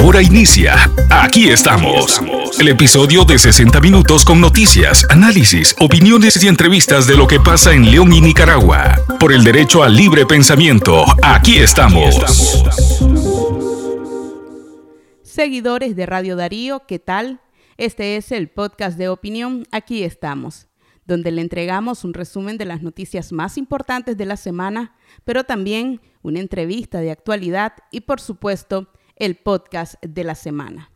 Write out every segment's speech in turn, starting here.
Ahora inicia. Aquí estamos. El episodio de 60 minutos con noticias, análisis, opiniones y entrevistas de lo que pasa en León y Nicaragua. Por el derecho al libre pensamiento. Aquí estamos. Seguidores de Radio Darío, ¿qué tal? Este es el podcast de opinión. Aquí estamos donde le entregamos un resumen de las noticias más importantes de la semana, pero también una entrevista de actualidad y, por supuesto, el podcast de la semana.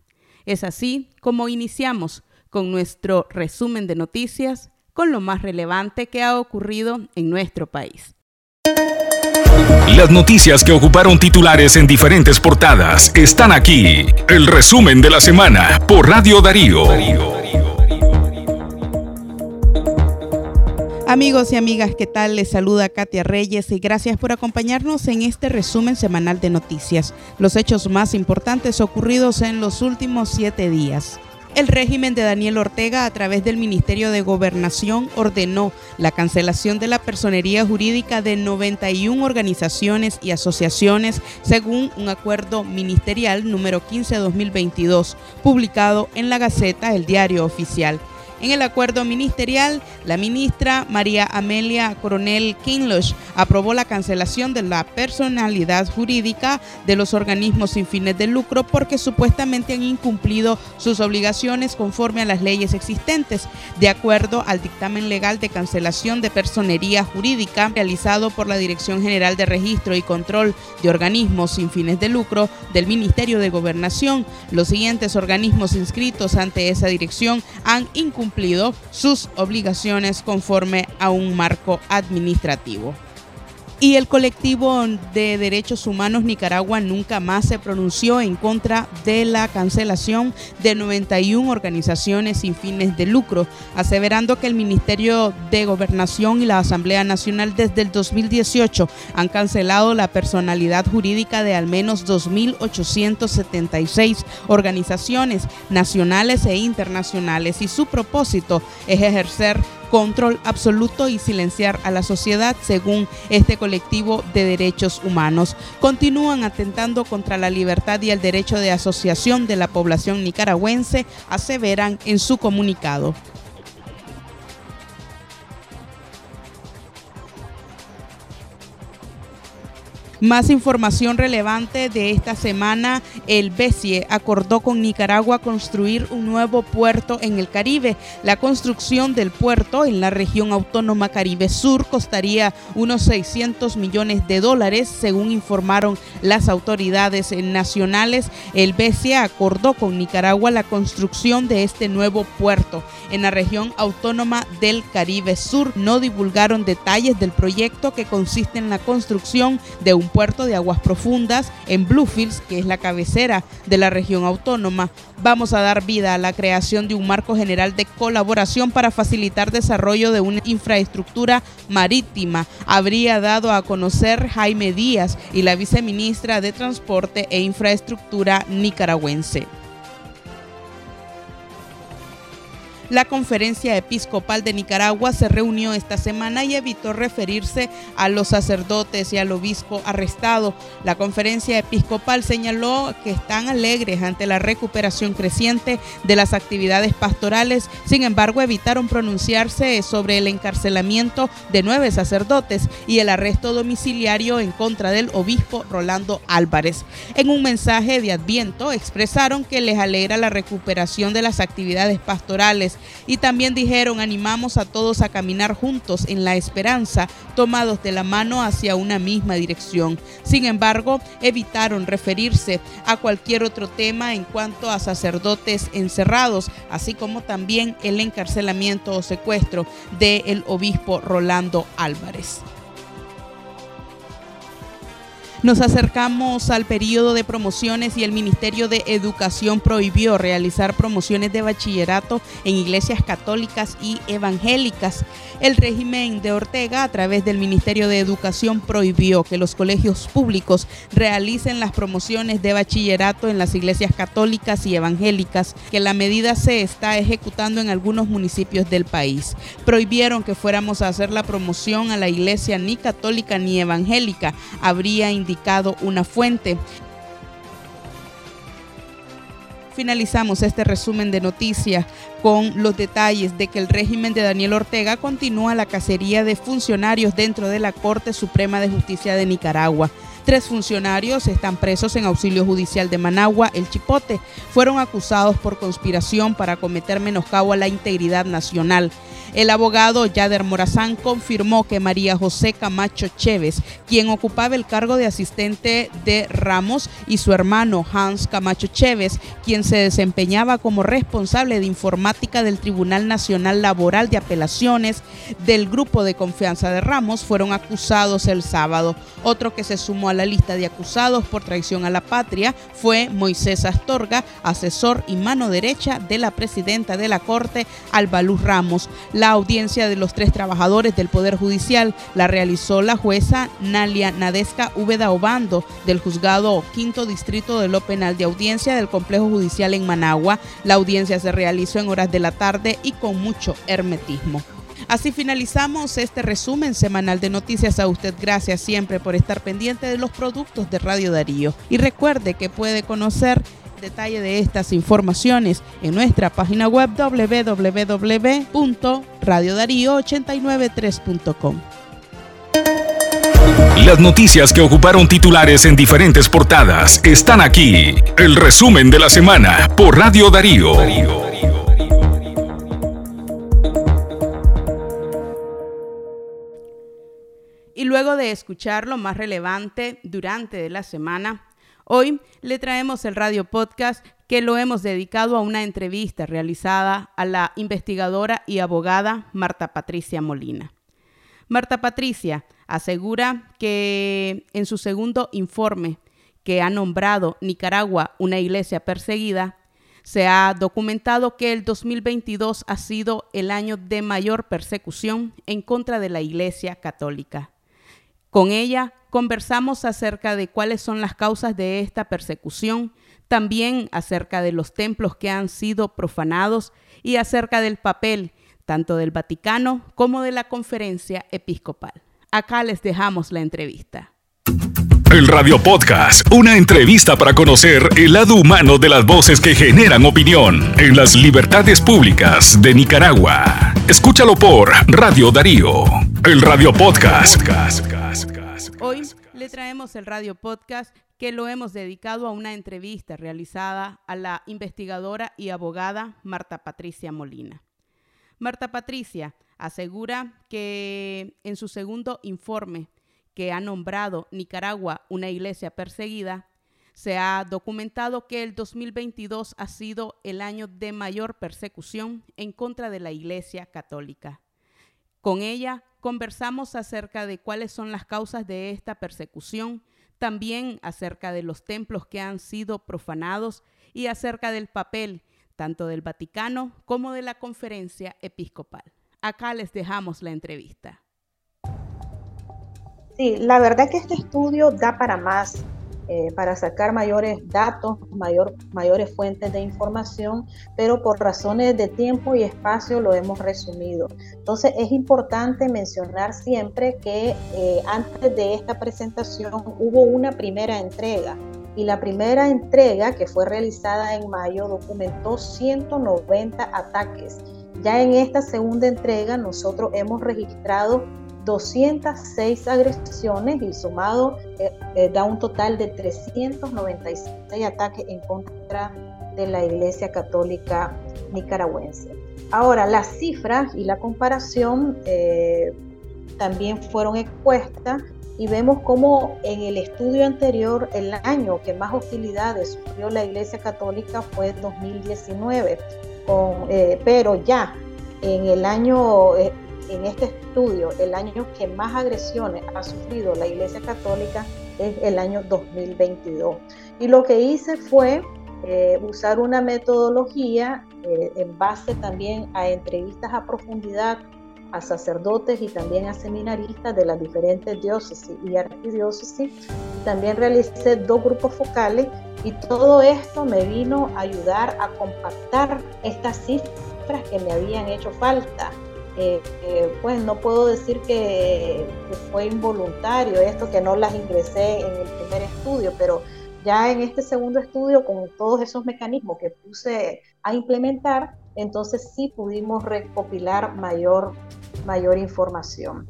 Es así como iniciamos con nuestro resumen de noticias con lo más relevante que ha ocurrido en nuestro país. Las noticias que ocuparon titulares en diferentes portadas están aquí. El resumen de la semana por Radio Darío. Amigos y amigas, ¿qué tal? Les saluda Katia Reyes y gracias por acompañarnos en este resumen semanal de noticias, los hechos más importantes ocurridos en los últimos siete días. El régimen de Daniel Ortega, a través del Ministerio de Gobernación, ordenó la cancelación de la personería jurídica de 91 organizaciones y asociaciones, según un acuerdo ministerial número 15-2022, publicado en la Gaceta, el diario oficial. En el acuerdo ministerial, la ministra María Amelia Coronel Kinloch aprobó la cancelación de la personalidad jurídica de los organismos sin fines de lucro porque supuestamente han incumplido sus obligaciones conforme a las leyes existentes, de acuerdo al dictamen legal de cancelación de personería jurídica realizado por la Dirección General de Registro y Control de Organismos sin fines de lucro del Ministerio de Gobernación. Los siguientes organismos inscritos ante esa dirección han incumplido cumplido sus obligaciones conforme a un marco administrativo. Y el colectivo de derechos humanos Nicaragua nunca más se pronunció en contra de la cancelación de 91 organizaciones sin fines de lucro, aseverando que el Ministerio de Gobernación y la Asamblea Nacional desde el 2018 han cancelado la personalidad jurídica de al menos 2.876 organizaciones nacionales e internacionales y su propósito es ejercer control absoluto y silenciar a la sociedad, según este colectivo de derechos humanos. Continúan atentando contra la libertad y el derecho de asociación de la población nicaragüense, aseveran en su comunicado. Más información relevante de esta semana, el BESIE acordó con Nicaragua construir un nuevo puerto en el Caribe. La construcción del puerto en la región autónoma Caribe Sur costaría unos 600 millones de dólares, según informaron las autoridades nacionales. El BESIE acordó con Nicaragua la construcción de este nuevo puerto en la región autónoma del Caribe Sur. No divulgaron detalles del proyecto que consiste en la construcción de un puerto de aguas profundas en Bluefields, que es la cabecera de la región autónoma. Vamos a dar vida a la creación de un marco general de colaboración para facilitar desarrollo de una infraestructura marítima. Habría dado a conocer Jaime Díaz y la viceministra de Transporte e Infraestructura nicaragüense. La Conferencia Episcopal de Nicaragua se reunió esta semana y evitó referirse a los sacerdotes y al obispo arrestado. La Conferencia Episcopal señaló que están alegres ante la recuperación creciente de las actividades pastorales, sin embargo evitaron pronunciarse sobre el encarcelamiento de nueve sacerdotes y el arresto domiciliario en contra del obispo Rolando Álvarez. En un mensaje de adviento expresaron que les alegra la recuperación de las actividades pastorales y también dijeron, animamos a todos a caminar juntos en la esperanza, tomados de la mano hacia una misma dirección. Sin embargo, evitaron referirse a cualquier otro tema en cuanto a sacerdotes encerrados, así como también el encarcelamiento o secuestro del obispo Rolando Álvarez. Nos acercamos al periodo de promociones y el Ministerio de Educación prohibió realizar promociones de bachillerato en iglesias católicas y evangélicas. El régimen de Ortega, a través del Ministerio de Educación, prohibió que los colegios públicos realicen las promociones de bachillerato en las iglesias católicas y evangélicas, que la medida se está ejecutando en algunos municipios del país. Prohibieron que fuéramos a hacer la promoción a la iglesia ni católica ni evangélica. Habría indicado una fuente. finalizamos este resumen de noticias con los detalles de que el régimen de Daniel Ortega continúa la cacería de funcionarios dentro de la Corte Suprema de Justicia de Nicaragua. Tres funcionarios están presos en auxilio judicial de Managua, El Chipote. Fueron acusados por conspiración para cometer menoscabo a la integridad nacional. El abogado Yader Morazán confirmó que María José Camacho Chévez, quien ocupaba el cargo de asistente de Ramos, y su hermano Hans Camacho Chévez, quien se desempeñaba como responsable de informática del Tribunal Nacional Laboral de Apelaciones del Grupo de Confianza de Ramos, fueron acusados el sábado. Otro que se sumó a la lista de acusados por traición a la patria fue Moisés Astorga, asesor y mano derecha de la presidenta de la Corte, Albaluz Ramos. La audiencia de los tres trabajadores del Poder Judicial la realizó la jueza Nalia Nadesca Úbeda Obando del Juzgado Quinto Distrito de lo Penal de Audiencia del Complejo Judicial en Managua. La audiencia se realizó en horas de la tarde y con mucho hermetismo. Así finalizamos este resumen semanal de noticias. A usted gracias siempre por estar pendiente de los productos de Radio Darío. Y recuerde que puede conocer detalle de estas informaciones en nuestra página web www.radiodarío893.com. Las noticias que ocuparon titulares en diferentes portadas están aquí. El resumen de la semana por Radio Darío. Y luego de escuchar lo más relevante durante la semana, Hoy le traemos el radio podcast que lo hemos dedicado a una entrevista realizada a la investigadora y abogada Marta Patricia Molina. Marta Patricia asegura que en su segundo informe que ha nombrado Nicaragua una iglesia perseguida, se ha documentado que el 2022 ha sido el año de mayor persecución en contra de la Iglesia Católica. Con ella conversamos acerca de cuáles son las causas de esta persecución, también acerca de los templos que han sido profanados y acerca del papel tanto del Vaticano como de la conferencia episcopal. Acá les dejamos la entrevista. El Radio Podcast, una entrevista para conocer el lado humano de las voces que generan opinión en las libertades públicas de Nicaragua. Escúchalo por Radio Darío, el Radio Podcast. Hoy le traemos el radio podcast que lo hemos dedicado a una entrevista realizada a la investigadora y abogada Marta Patricia Molina. Marta Patricia asegura que en su segundo informe que ha nombrado Nicaragua una iglesia perseguida, se ha documentado que el 2022 ha sido el año de mayor persecución en contra de la Iglesia Católica. Con ella conversamos acerca de cuáles son las causas de esta persecución, también acerca de los templos que han sido profanados y acerca del papel tanto del Vaticano como de la conferencia episcopal. Acá les dejamos la entrevista. Sí, la verdad que este estudio da para más. Eh, para sacar mayores datos, mayor, mayores fuentes de información, pero por razones de tiempo y espacio lo hemos resumido. Entonces es importante mencionar siempre que eh, antes de esta presentación hubo una primera entrega y la primera entrega que fue realizada en mayo documentó 190 ataques. Ya en esta segunda entrega nosotros hemos registrado 206 agresiones y sumado eh, eh, da un total de 396 ataques en contra de la Iglesia Católica Nicaragüense. Ahora, las cifras y la comparación eh, también fueron expuestas y vemos cómo en el estudio anterior, el año que más hostilidades sufrió la Iglesia Católica fue 2019, pero ya en el año en este estudio, el año que más agresiones ha sufrido la Iglesia Católica es el año 2022. Y lo que hice fue eh, usar una metodología eh, en base también a entrevistas a profundidad a sacerdotes y también a seminaristas de las diferentes diócesis y arquidiócesis. También realicé dos grupos focales y todo esto me vino a ayudar a compactar estas cifras que me habían hecho falta eh, eh, pues no puedo decir que, fue involuntario esto, que no las ingresé en el primer estudio, pero ya en este segundo estudio, con todos esos mecanismos que puse a implementar, entonces sí pudimos recopilar mayor, mayor información.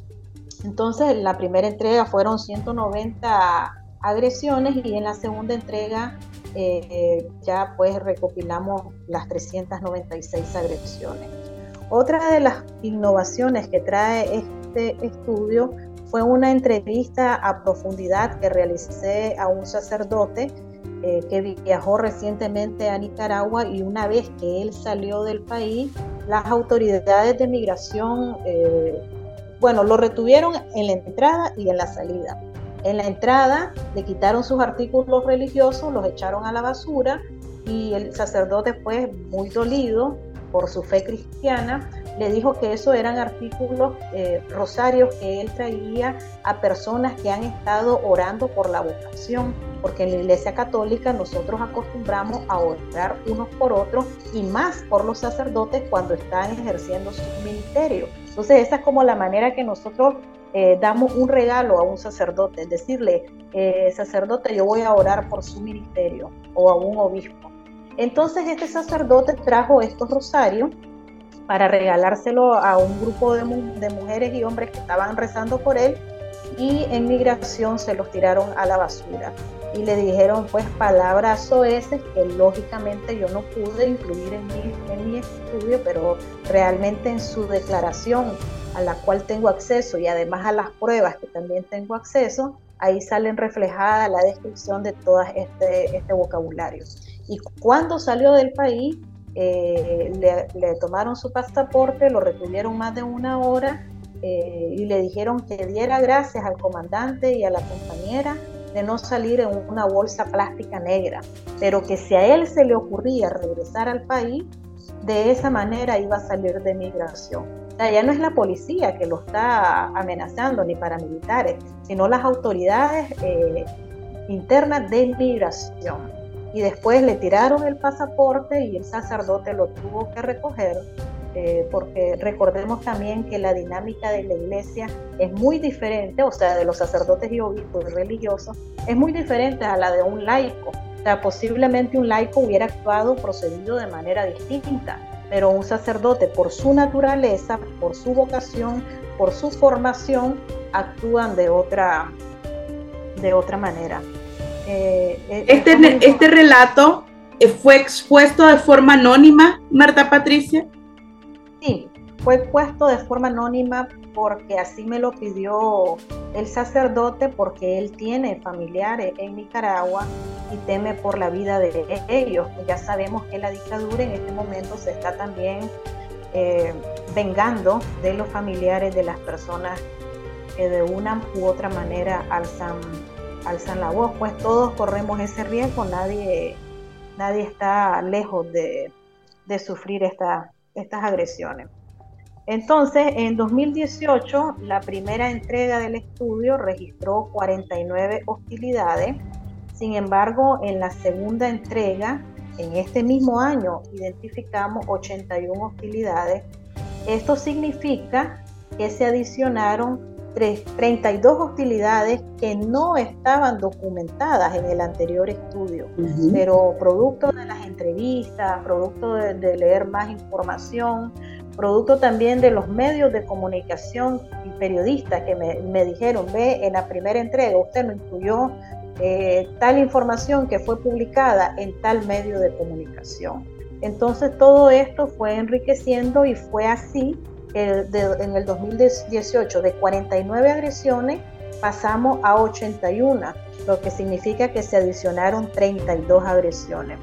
Entonces, la primera entrega fueron 190 agresiones y en la segunda entrega eh, ya pues recopilamos las 396 agresiones. Otra de las innovaciones que trae este estudio fue una entrevista a profundidad que realicé a un sacerdote eh, que viajó recientemente a Nicaragua y una vez que él salió del país, las autoridades de migración, eh, bueno, lo retuvieron en la entrada y en la salida. En la entrada le quitaron sus artículos religiosos, los echaron a la basura y el sacerdote fue muy dolido por su fe cristiana, le dijo que eso eran artículos eh, rosarios que él traía a personas que han estado orando por la vocación, porque en la Iglesia Católica nosotros acostumbramos a orar unos por otros y más por los sacerdotes cuando están ejerciendo su ministerio. Entonces esa es como la manera que nosotros eh, damos un regalo a un sacerdote, decirle, eh, sacerdote, yo voy a orar por su ministerio o a un obispo. Entonces este sacerdote trajo estos rosarios para regalárselo a un grupo de, mujeres y hombres que estaban rezando por él y en migración se los tiraron a la basura. Y le dijeron pues palabras soeces que lógicamente yo no pude incluir en mi, estudio, pero realmente en su declaración a la cual tengo acceso y además a las pruebas que también tengo acceso, ahí salen reflejadas la descripción de todo este, este vocabulario y cuando salió del país eh, le, tomaron su pasaporte, lo retuvieron más de una hora eh, y le dijeron que diera gracias al comandante y a la compañera de no salir en una bolsa plástica negra, pero que si a él se le ocurría regresar al país, de esa manera iba a salir de migración. Ya no es la policía que lo está amenazando, ni paramilitares, sino las autoridades eh, internas de migración y después le tiraron el pasaporte y el sacerdote lo tuvo que recoger, eh, porque recordemos también que la dinámica de la iglesia es muy diferente, o sea, de los sacerdotes y obispos religiosos, es muy diferente a la de un laico. O sea, posiblemente un laico hubiera actuado, procedido de manera distinta, pero un sacerdote por su naturaleza, por su vocación, por su formación, actúan de otra, de otra manera. Eh, eh, este, este relato eh, fue expuesto de forma anónima, Marta Patricia. Sí, fue expuesto de forma anónima porque así me lo pidió el sacerdote, porque él tiene familiares en Nicaragua y teme por la vida de ellos. Ya sabemos que la dictadura en este momento se está también vengando de los familiares de las personas que de una u otra manera alzan alzan la voz, pues todos corremos ese riesgo, nadie, nadie está lejos de, sufrir estas agresiones. Entonces, en 2018, la primera entrega del estudio registró 49 hostilidades. Sin embargo, en la segunda entrega, en este mismo año, identificamos 81 hostilidades. Esto significa que se adicionaron 32 hostilidades que no estaban documentadas en el anterior estudio, pero producto de las entrevistas, producto de, leer más información, producto también de los medios de comunicación y periodistas que me, dijeron, ve, en la primera entrega usted no incluyó eh, tal información que fue publicada en tal medio de comunicación. Entonces todo esto fue enriqueciendo y fue así en el 2018 de 49 agresiones pasamos a 81, lo que significa que se adicionaron 32 agresiones.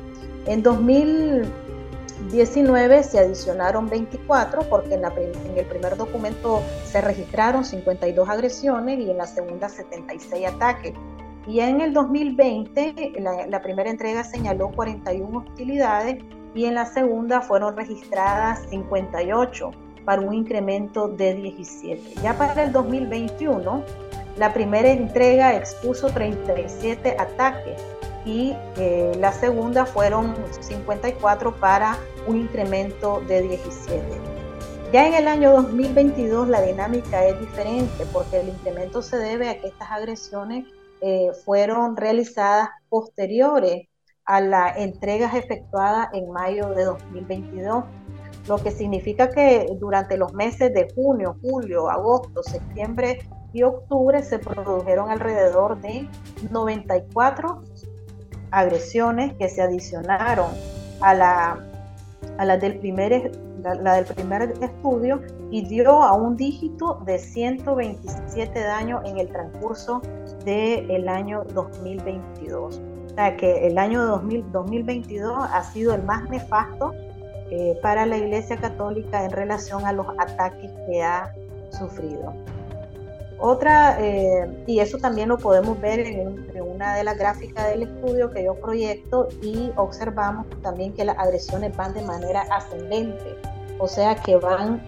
En 2019 se adicionaron 24 porque en, el primer documento se registraron 52 agresiones y en la segunda 76 ataques. Y en el 2020 la, la primera entrega señaló 41 hostilidades y en la segunda fueron registradas 58 para un incremento de 17. Ya para el 2021, la primera entrega expuso 37 ataques y eh, la segunda fueron 54 para un incremento de 17. Ya en el año 2022 la dinámica es diferente porque el incremento se debe a que estas agresiones eh, fueron realizadas posteriores a las entregas efectuadas en mayo de 2022, lo que significa que durante los meses de junio, julio, agosto, septiembre y octubre se produjeron alrededor de 94 agresiones que se adicionaron a la, a la del primer la, del primer estudio y dio a un dígito de 127 daños en el transcurso del año 2022. O sea que el año 2022 ha sido el más nefasto eh, para la Iglesia Católica en relación a los ataques que ha sufrido. Otra, eh, y eso también lo podemos ver en, en, una de las gráficas del estudio que yo proyecto y observamos también que las agresiones van de manera ascendente o sea que van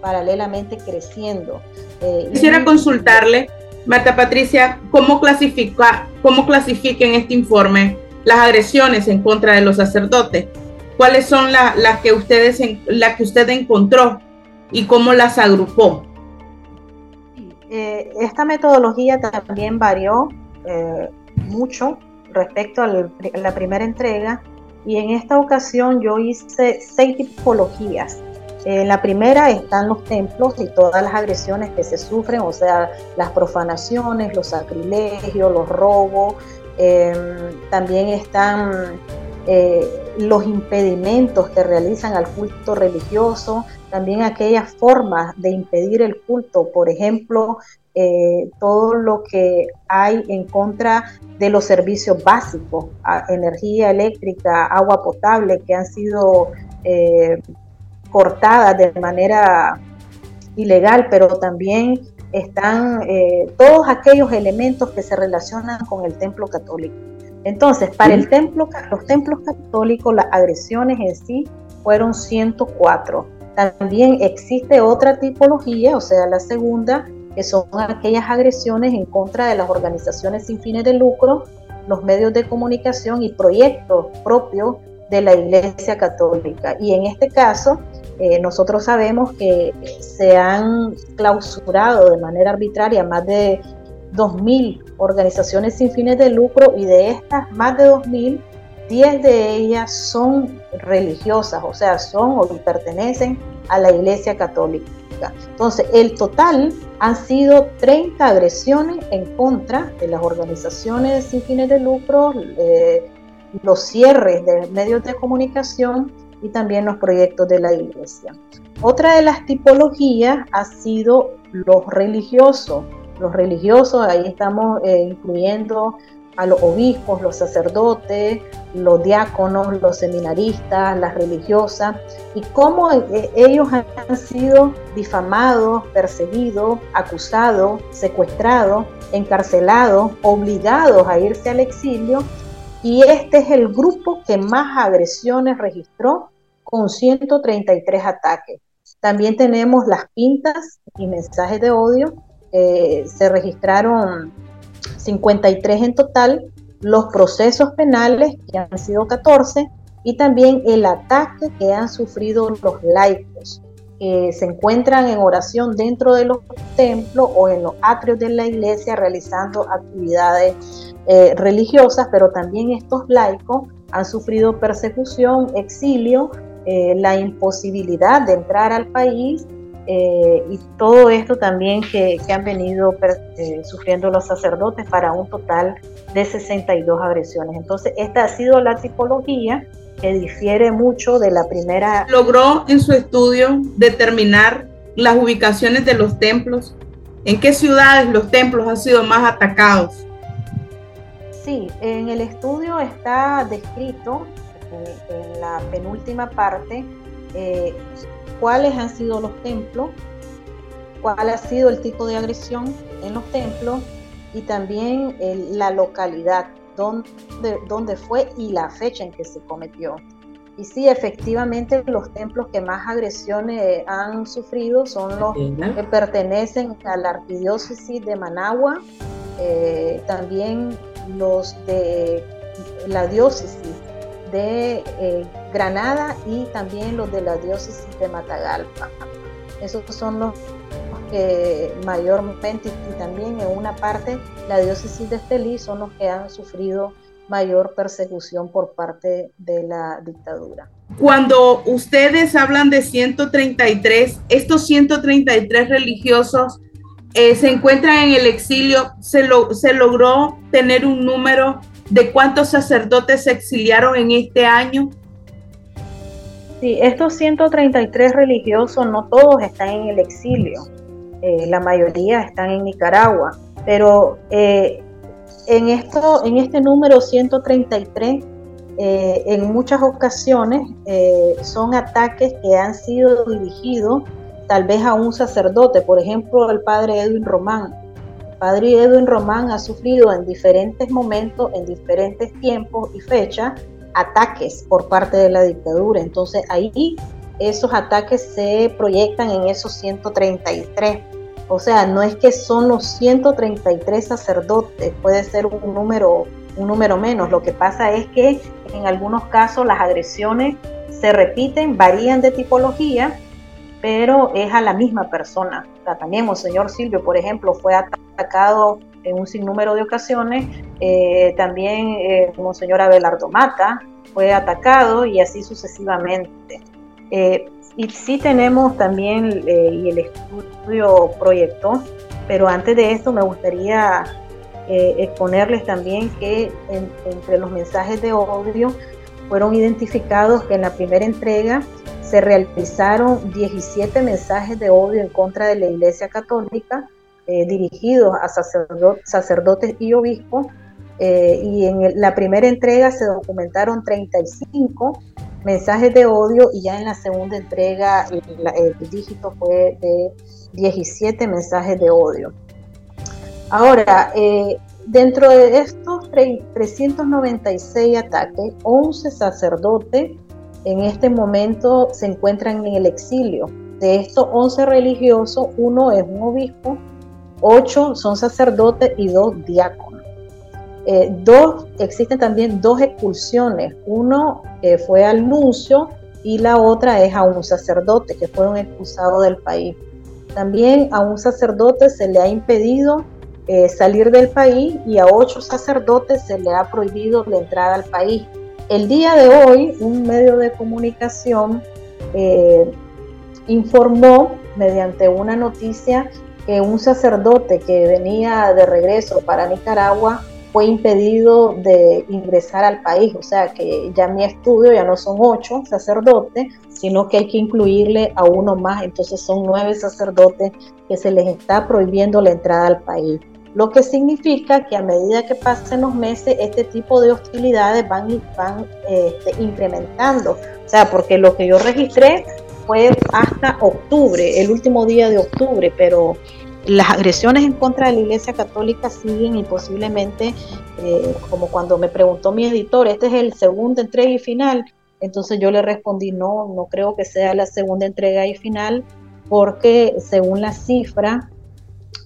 paralelamente creciendo. Eh, Quisiera consultarle, Marta Patricia, ¿cómo clasifica, cómo clasifica en este informe las agresiones en contra de los sacerdotes? ¿Cuáles son las que ustedes, la que usted encontró y cómo las agrupó? Eh, esta metodología también varió eh, mucho respecto a la primera entrega y en esta ocasión yo hice seis tipologías en la primera están los templos y todas las agresiones que se sufren, o sea, las profanaciones, los sacrilegios, los robos. Em, también están eh, los impedimentos que realizan al culto religioso, también aquellas formas de impedir el culto, por ejemplo, eh, todo lo que hay en contra de los servicios básicos, energía eléctrica, agua potable, que han sido eh, cortadas de manera ilegal, pero también están eh, todos aquellos elementos que se relacionan con el templo católico. Entonces, para el templo, los templos católicos, las agresiones en sí fueron 104. También existe otra tipología, o sea, la segunda, que son aquellas agresiones en contra de las organizaciones sin fines de lucro, los medios de comunicación y proyectos propios de la Iglesia Católica. Y en este caso, eh, nosotros sabemos que se han clausurado de manera arbitraria más de 2.000 organizaciones sin fines de lucro y de estas más de 2.000, 10 de ellas son religiosas, o sea, son o pertenecen a la Iglesia Católica. Entonces, el total han sido 30 agresiones en contra de las organizaciones sin fines de lucro, eh, los cierres de medios de comunicación y también los proyectos de la iglesia. Otra de las tipologías ha sido los religiosos. Los religiosos, ahí estamos eh, incluyendo a los obispos, los sacerdotes, los diáconos, los seminaristas, las religiosas, y cómo eh, ellos han sido difamados, perseguidos, acusados, secuestrados, encarcelados, obligados a irse al exilio y este es el grupo que más agresiones registró con 133 ataques. También tenemos las pintas y mensajes de odio. Eh, se registraron 53 en total, los procesos penales, que han sido 14, y también el ataque que han sufrido los laicos, que se encuentran en oración dentro de los templos o en los atrios de la iglesia realizando actividades eh, religiosas, pero también estos laicos han sufrido persecución, exilio, eh, la imposibilidad de entrar al país eh, y todo esto también que, han venido sufriendo los sacerdotes para un total de 62 agresiones. Entonces, esta ha sido la tipología que difiere mucho de la primera. ¿Logró en su estudio determinar las ubicaciones de los templos? ¿En qué ciudades los templos han sido más atacados? Sí, en el estudio está descrito en, la penúltima parte eh, cuáles han sido los templos, cuál ha sido el tipo de agresión en los templos y también la localidad donde, donde fue y la fecha en que se cometió. Y sí, efectivamente, los templos que más agresiones han sufrido son los que pertenecen a la arquidiócesis de Managua, eh, también los de la diócesis de eh, Granada y también los de la diócesis de Matagalpa. Esos son los, que mayormente y también en una parte la diócesis de Estelí son los que han sufrido mayor persecución por parte de la dictadura. Cuando ustedes hablan de 133, estos 133 religiosos eh, se encuentran en el exilio, se, lo, se logró tener un número de cuántos sacerdotes se exiliaron en este año. Sí, estos 133 religiosos no todos están en el exilio, eh, la mayoría están en Nicaragua, pero eh, en, esto, en este número 133, eh, en muchas ocasiones son ataques que han sido dirigidos tal vez a un sacerdote, por ejemplo, el padre Edwin Román. Padre Edwin Román ha sufrido en diferentes momentos, en diferentes tiempos y fechas, ataques por parte de la dictadura. Entonces ahí esos ataques se proyectan en esos 133. O sea, no es que son los 133 sacerdotes, puede ser un número, un número menos. Lo que pasa es que en algunos casos las agresiones se repiten, varían de tipología, pero es a la misma persona. también Monseñor Silvio, por ejemplo, fue atacado en un sinnúmero de ocasiones. Eh, también eh, Monseñor Abelardo Mata fue atacado y así sucesivamente. Eh, y sí tenemos también, eh, y el estudio proyectó, pero antes de esto me gustaría exponerles también que entre los mensajes de odio fueron identificados que en la primera entrega se realizaron 17 mensajes de odio en contra de la Iglesia Católica, eh, dirigidos a sacerdotes y obispos. Eh, y en la primera entrega se documentaron 35 mensajes de odio y ya en la segunda entrega el, dígito fue de 17 mensajes de odio. Ahora, eh, dentro de estos 396 ataques, 11 sacerdotes en este momento se encuentran en el exilio. De estos 11 religiosos, uno es un obispo, ocho son sacerdotes y dos diáconos. Eh, dos, existen también dos expulsiones. Uno eh, fue al nuncio y la otra es a un sacerdote que fueron expulsados del país. También a un sacerdote se le ha impedido eh, salir del país y a ocho sacerdotes se le ha prohibido la entrada al país. El día de hoy, un medio de comunicación informó mediante una noticia que un sacerdote que venía de regreso para Nicaragua fue impedido de ingresar al país, o sea que ya mi estudio ya no son ocho sacerdotes, sino que hay que incluirle a uno más, entonces son nueve sacerdotes que se les está prohibiendo la entrada al país. Lo que significa que a medida que pasen los meses, este tipo de hostilidades van, van este, incrementando. O sea, porque lo que yo registré fue hasta octubre, el último día de octubre, pero las agresiones en contra de la Iglesia Católica siguen y posiblemente, eh, como cuando me preguntó mi editor, este es el segundo entrega y final, entonces yo le respondí, no, no creo que sea la segunda entrega y final, porque según la cifra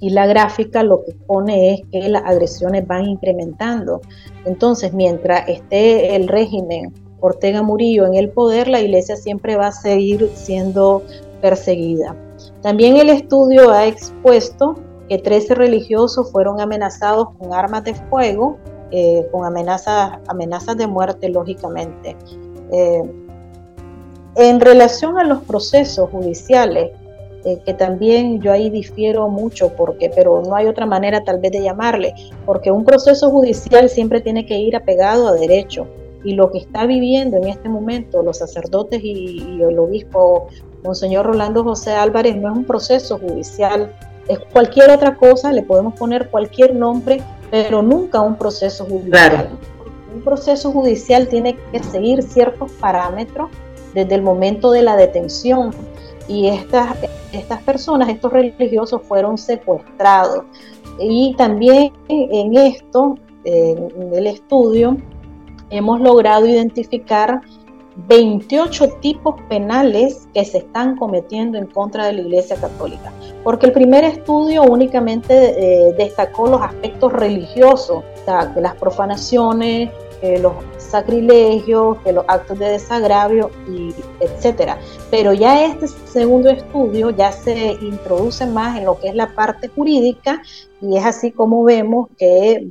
y la gráfica lo que pone es que las agresiones van incrementando. Entonces, mientras esté el régimen Ortega Murillo en el poder, la iglesia siempre va a seguir siendo perseguida. También el estudio ha expuesto que 13 religiosos fueron amenazados con armas de fuego, eh, con amenazas, de muerte, lógicamente. Eh, en relación a los procesos judiciales, eh, que también yo ahí difiero mucho, porque, pero no hay otra manera tal vez de llamarle, porque un proceso judicial siempre tiene que ir apegado a derecho y lo que está viviendo en este momento los sacerdotes y, el obispo Monseñor Rolando José Álvarez no es un proceso judicial, es cualquier otra cosa, le podemos poner cualquier nombre, pero nunca un proceso judicial. Un proceso judicial tiene que seguir ciertos parámetros desde el momento de la detención y estas, estas personas, estos religiosos fueron secuestrados. Y también en esto, en el estudio, hemos logrado identificar 28 tipos penales que se están cometiendo en contra de la Iglesia Católica. Porque el primer estudio únicamente eh, destacó los aspectos religiosos, las profanaciones, los sacrilegios, que los actos de desagravio, y etcétera. Pero ya este segundo estudio ya se introduce más en lo que es la parte jurídica y es así como vemos que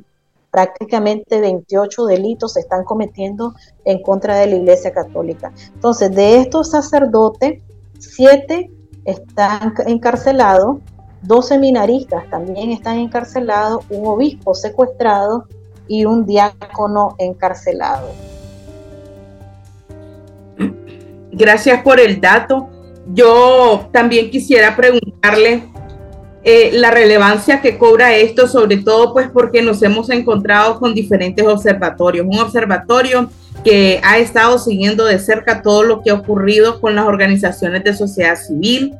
prácticamente 28 delitos se están cometiendo en contra de la Iglesia Católica. Entonces, de estos sacerdotes, siete están encarcelados, dos seminaristas también están encarcelados, un obispo secuestrado y un diácono encarcelado. Gracias por el dato. Yo también quisiera preguntarle eh, la relevancia que cobra esto, sobre todo pues porque nos hemos encontrado con diferentes observatorios. Un observatorio que ha estado siguiendo de cerca todo lo que ha ocurrido con las organizaciones de sociedad civil.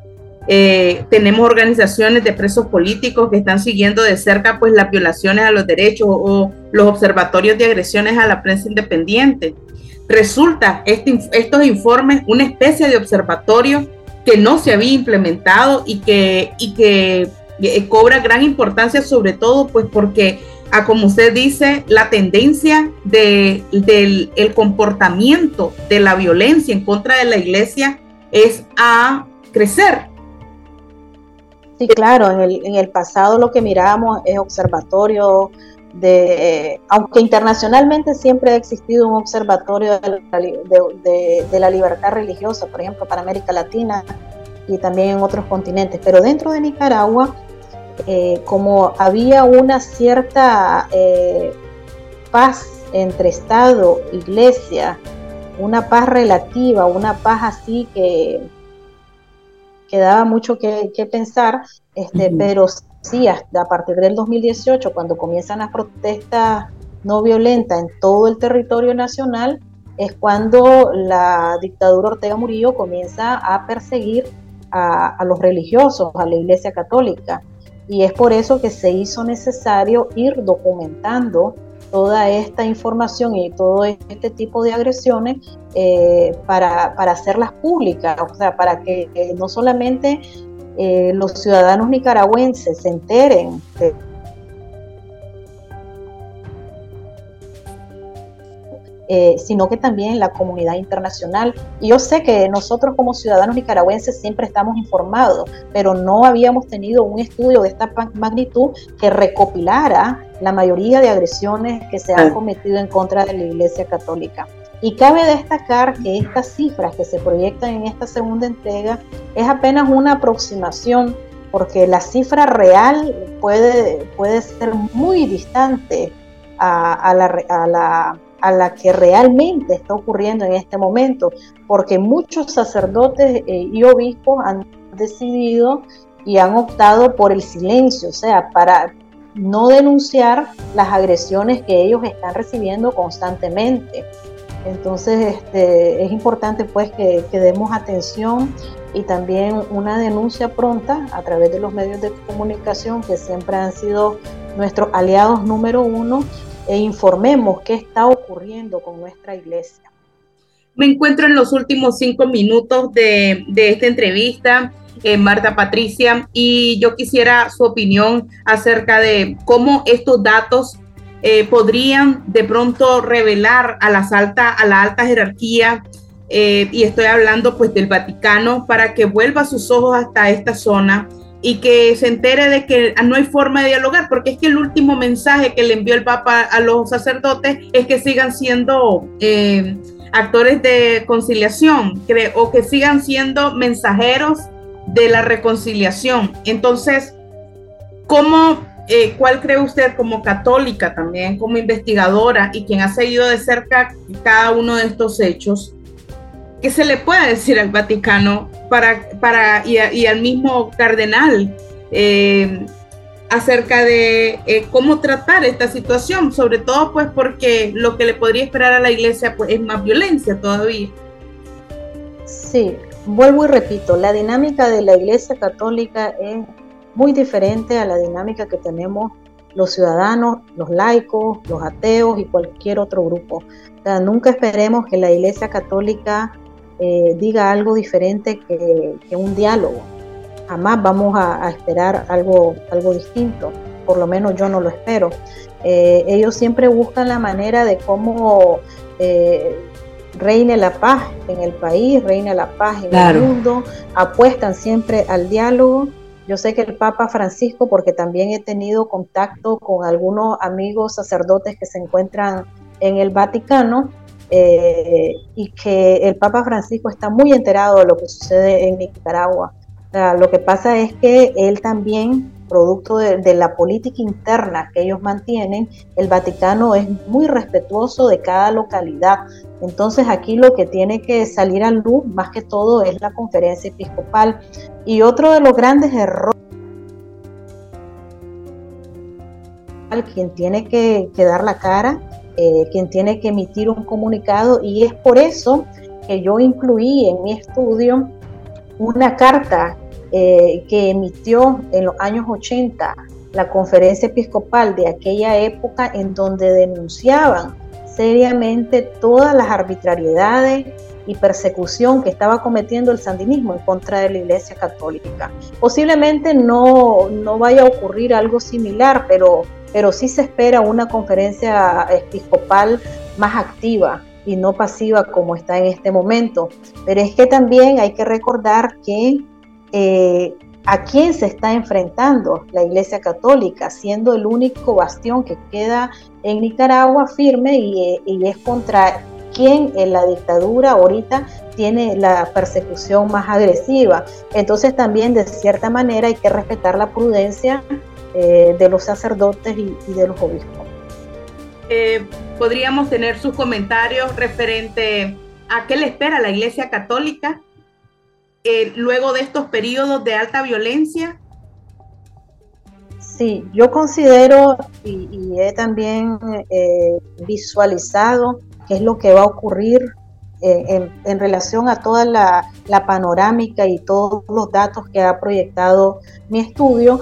Eh, tenemos organizaciones de presos políticos que están siguiendo de cerca pues las violaciones a los derechos o, los observatorios de agresiones a la prensa independiente. Resulta este, estos informes una especie de observatorio que no se había implementado y que, y que eh, cobra gran importancia sobre todo pues porque a como usted dice, la tendencia de, del el comportamiento de la violencia en contra de la iglesia es a crecer. Sí, claro, en el, en el pasado lo que miramos es observatorio de, aunque internacionalmente siempre ha existido un observatorio de la, libertad religiosa, por ejemplo, para América Latina y también en otros continentes, pero dentro de Nicaragua, eh, como había una cierta eh, paz entre Estado, Iglesia, una paz relativa, una paz así que, que daba mucho que, pensar, este, pero sí, hasta a partir del 2018, cuando comienzan las protestas no violentas en todo el territorio nacional, es cuando la dictadura Ortega Murillo comienza a perseguir a, los religiosos, a la Iglesia Católica. Y es por eso que se hizo necesario ir documentando toda esta información y todo este tipo de agresiones eh, para, hacerlas públicas, o sea, para que no solamente eh, los ciudadanos nicaragüenses se enteren eh, sino que también la comunidad internacional. Y yo sé que nosotros como ciudadanos nicaragüenses siempre estamos informados, pero no habíamos tenido un estudio de esta magnitud que recopilara la mayoría de agresiones que se han cometido en contra de la Iglesia Católica. Y cabe destacar que estas cifras que se proyectan en esta segunda entrega es apenas una aproximación, porque la cifra real puede, puede ser muy distante a, la, a la que realmente está ocurriendo en este momento, porque muchos sacerdotes eh, y obispos han decidido y han optado por el silencio, o sea, para no denunciar las agresiones que ellos están recibiendo constantemente. Entonces este, es importante pues que, demos atención y también una denuncia pronta a través de los medios de comunicación que siempre han sido nuestros aliados número uno e informemos qué está ocurriendo con nuestra iglesia. Me encuentro en los últimos cinco minutos de, esta entrevista. Eh, Marta Patricia, y yo quisiera su opinión acerca de cómo estos datos eh, podrían de pronto revelar a, las alta, a la alta jerarquía, eh, y estoy hablando pues del Vaticano, para que vuelva sus ojos hasta esta zona y que se entere de que no hay forma de dialogar, porque es que el último mensaje que le envió el Papa a los sacerdotes es que sigan siendo eh, actores de conciliación o que sigan siendo mensajeros de la reconciliación. Entonces, ¿cómo eh, ¿cuál cree usted como católica también, como investigadora y quien ha seguido de cerca cada uno de estos hechos? ¿Qué se le puede decir al Vaticano para, para, y, al mismo cardenal eh, acerca de eh, cómo tratar esta situación? Sobre todo pues porque lo que le podría esperar a la iglesia pues, es más violencia todavía. Sí, vuelvo y repito, la dinámica de la iglesia católica es muy diferente a la dinámica que tenemos los ciudadanos, los laicos, los ateos y cualquier otro grupo. nunca esperemos que la Iglesia Católica eh, diga algo diferente que, un diálogo. Jamás vamos a, esperar algo, algo distinto. por lo menos yo no lo espero. Eh, ellos siempre buscan la manera de cómo eh, reine la paz en el país, reine la paz en el mundo, apuestan siempre al diálogo. Yo sé que el Papa Francisco, porque también he tenido contacto con algunos amigos sacerdotes que se encuentran en el Vaticano, eh, y que el Papa Francisco está muy enterado de lo que sucede en Nicaragua. lo que pasa es que él también, producto de, la política interna que ellos mantienen, el Vaticano es muy respetuoso de cada localidad. Entonces aquí lo que tiene que salir a luz más que todo es la conferencia episcopal. Y otro de los grandes errores quien tiene que, que dar la cara eh, quien tiene que emitir un comunicado y es por eso que yo incluí en mi estudio una carta eh, que emitió en los años 80 la conferencia episcopal de aquella época en donde denunciaban seriamente todas las arbitrariedades y persecución que estaba cometiendo el sandinismo en contra de la Iglesia Católica. Posiblemente no, no vaya a ocurrir algo similar, pero pero sí se espera una conferencia episcopal más activa y no pasiva como está en este momento. Pero es que también hay que recordar que eh, a quién se está enfrentando la Iglesia Católica, siendo el único bastión que queda en Nicaragua firme y, es contra quien en la dictadura ahorita tiene la persecución más agresiva. Entonces también de cierta manera hay que respetar la prudencia eh, de los sacerdotes y, de los obispos. Eh, podríamos tener sus comentarios referente a qué le espera la Iglesia Católica eh, luego de estos periodos de alta violencia. Sí, yo considero y, he también visualizado qué es lo que va a ocurrir en, relación a toda la, panorámica y todos los datos que ha proyectado mi estudio,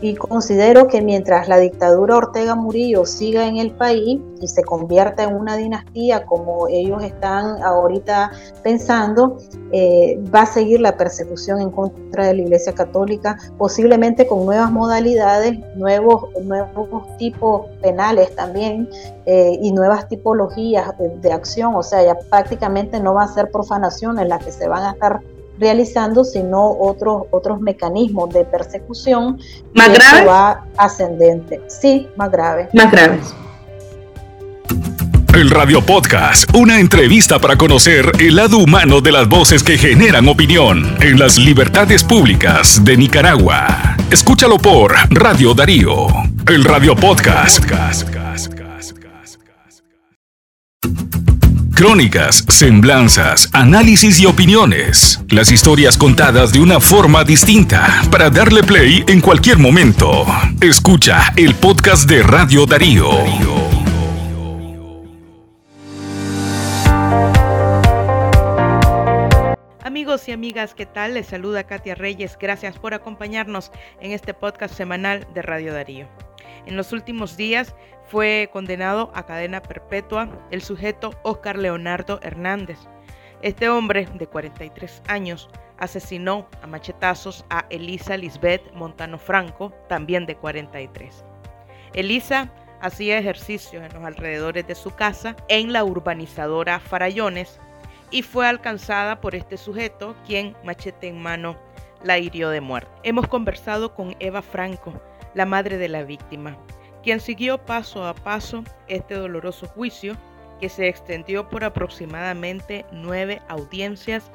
y considero que mientras la dictadura Ortega Murillo siga en el país y se convierta en una dinastía como ellos están ahorita pensando, eh, va a seguir la persecución en contra de la Iglesia Católica, posiblemente con nuevas modalidades, nuevos, nuevos tipos penales también eh, y nuevas tipologías de, acción. O sea, ya prácticamente no va a ser profanación en la que se van a estar realizando, sino otros, otros mecanismos de persecución. ¿Más grave? Va ascendente. Sí, más grave. Más graves. El Radio Podcast, una entrevista para conocer el lado humano de las voces que generan opinión en las libertades públicas de Nicaragua. Escúchalo por Radio Darío, el Radio Podcast. Crónicas, semblanzas, análisis y opiniones. Las historias contadas de una forma distinta para darle play en cualquier momento. Escucha el podcast de Radio Darío. Amigos y amigas, ¿qué tal? Les saluda Katia Reyes. Gracias por acompañarnos en este podcast semanal de Radio Darío. En los últimos días fue condenado a cadena perpetua el sujeto Oscar Leonardo Hernández. Este hombre de 43 años asesinó a machetazos a Elisa Lisbeth Montano Franco, también de 43. Elisa hacía ejercicio en los alrededores de su casa en la urbanizadora Farallones y fue alcanzada por este sujeto quien machete en mano la hirió de muerte. Hemos conversado con Eva Franco, la madre de la víctima, quien siguió paso a paso este doloroso juicio que se extendió por aproximadamente nueve audiencias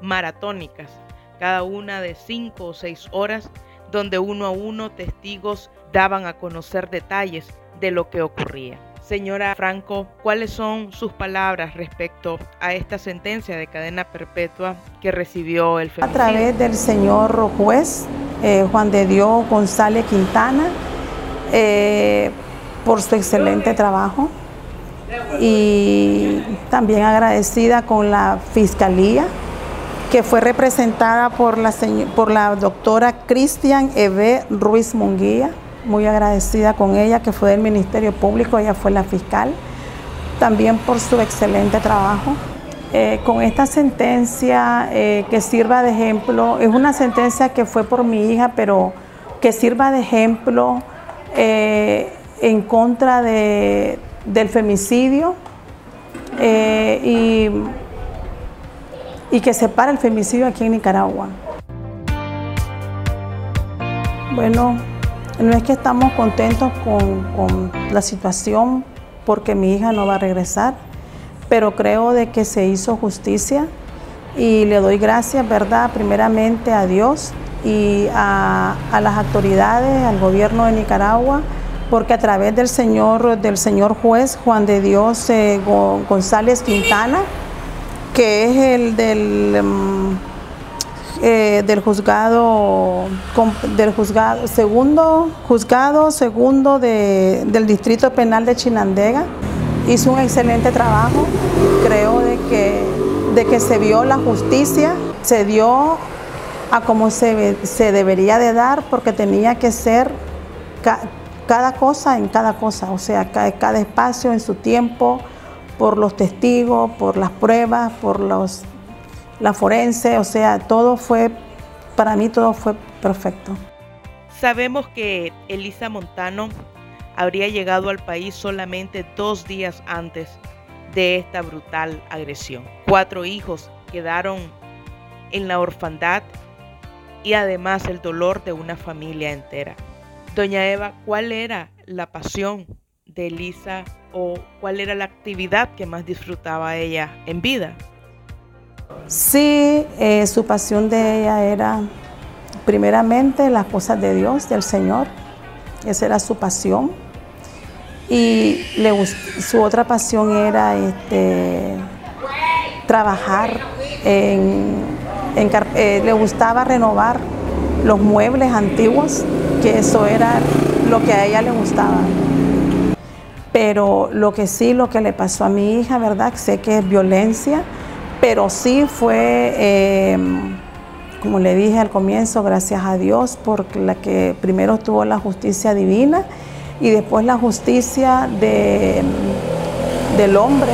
maratónicas, cada una de cinco o seis horas, donde uno a uno testigos daban a conocer detalles de lo que ocurría. Señora Franco, ¿cuáles son sus palabras respecto a esta sentencia de cadena perpetua que recibió el A través del señor juez eh, Juan de Dios González Quintana, eh, por su excelente trabajo. Y también agradecida con la Fiscalía que fue representada por la, por la doctora Cristian Eve Ruiz Munguía, muy agradecida con ella, que fue del Ministerio Público, ella fue la fiscal, también por su excelente trabajo. Eh, con esta sentencia eh, que sirva de ejemplo, es una sentencia que fue por mi hija, pero que sirva de ejemplo eh, en contra de, del femicidio eh, y, y que se para el femicidio aquí en Nicaragua. Bueno, no es que estamos contentos con, con, la situación porque mi hija no va a regresar, pero creo de que se hizo justicia y le doy gracias, ¿verdad? Primeramente a Dios y a, las autoridades, al gobierno de Nicaragua, porque a través del señor, del señor juez Juan de Dios eh, González Quintana, que es el del... Um, eh, del juzgado del juzgado segundo juzgado segundo de, del distrito penal de Chinandega hizo un excelente trabajo. Creo de que de que se vio la justicia se dio a como se, se debería de dar porque tenía que ser ca, cada cosa en cada cosa o sea cada, cada espacio en su tiempo por los testigos por las pruebas por los la forense, o sea, todo fue, para mí todo fue perfecto. Sabemos que Elisa Montano habría llegado al país solamente dos días antes de esta brutal agresión. Cuatro hijos quedaron en la orfandad y además el dolor de una familia entera. Doña Eva, ¿cuál era la pasión de Elisa o cuál era la actividad que más disfrutaba ella en vida? Sí, eh, su pasión de ella era primeramente las cosas de Dios, del Señor. Esa era su pasión. Y le, su otra pasión era este, trabajar en, eh, le gustaba renovar los muebles antiguos, que eso era lo que a ella le gustaba. Pero lo que sí, lo que le pasó a mi hija, ¿verdad? Sé que es violencia, pero sí fue, eh, como le dije al comienzo, gracias a Dios, por la que primero tuvo la justicia divina y después la justicia de, del hombre.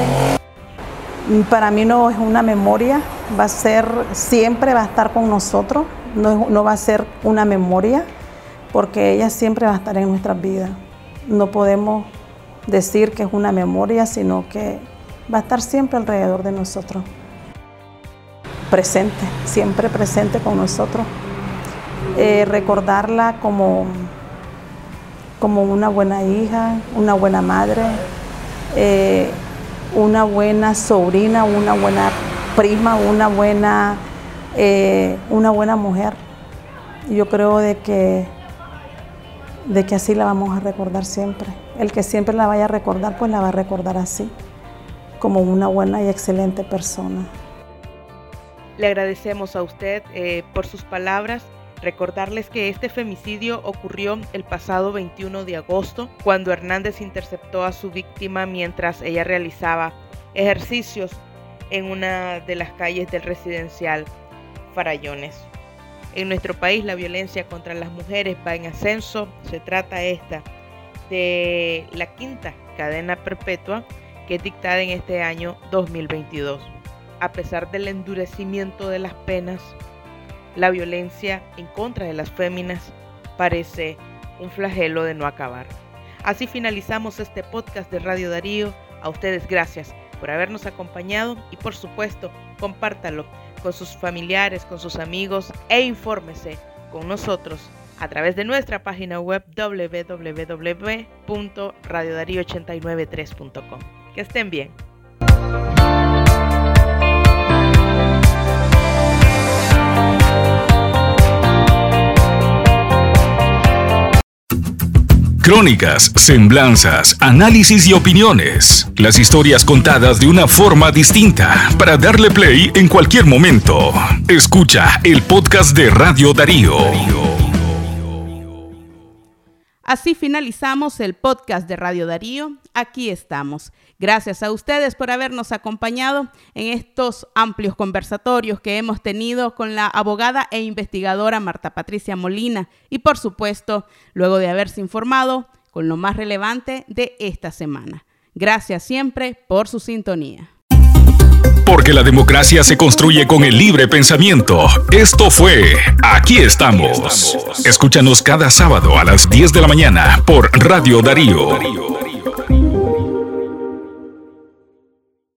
Para mí no es una memoria, va a ser, siempre va a estar con nosotros, no, no va a ser una memoria, porque ella siempre va a estar en nuestras vidas. No podemos decir que es una memoria, sino que va a estar siempre alrededor de nosotros presente, siempre presente con nosotros. Eh, recordarla como, como una buena hija, una buena madre, eh, una buena sobrina, una buena prima, una buena, eh, una buena mujer. Yo creo de que, de que así la vamos a recordar siempre. El que siempre la vaya a recordar, pues la va a recordar así, como una buena y excelente persona. Le agradecemos a usted eh, por sus palabras. Recordarles que este femicidio ocurrió el pasado 21 de agosto, cuando Hernández interceptó a su víctima mientras ella realizaba ejercicios en una de las calles del residencial Farallones. En nuestro país la violencia contra las mujeres va en ascenso. Se trata esta de la quinta cadena perpetua que es dictada en este año 2022 a pesar del endurecimiento de las penas, la violencia en contra de las féminas parece un flagelo de no acabar. Así finalizamos este podcast de Radio Darío. A ustedes gracias por habernos acompañado y por supuesto compártalo con sus familiares, con sus amigos e infórmese con nosotros a través de nuestra página web www.radiodarío893.com. Que estén bien. Crónicas, semblanzas, análisis y opiniones. Las historias contadas de una forma distinta para darle play en cualquier momento. Escucha el podcast de Radio Darío. Así finalizamos el podcast de Radio Darío. Aquí estamos. Gracias a ustedes por habernos acompañado en estos amplios conversatorios que hemos tenido con la abogada e investigadora Marta Patricia Molina y por supuesto, luego de haberse informado con lo más relevante de esta semana. Gracias siempre por su sintonía. Porque la democracia se construye con el libre pensamiento. Esto fue Aquí estamos. Escúchanos cada sábado a las 10 de la mañana por Radio Darío.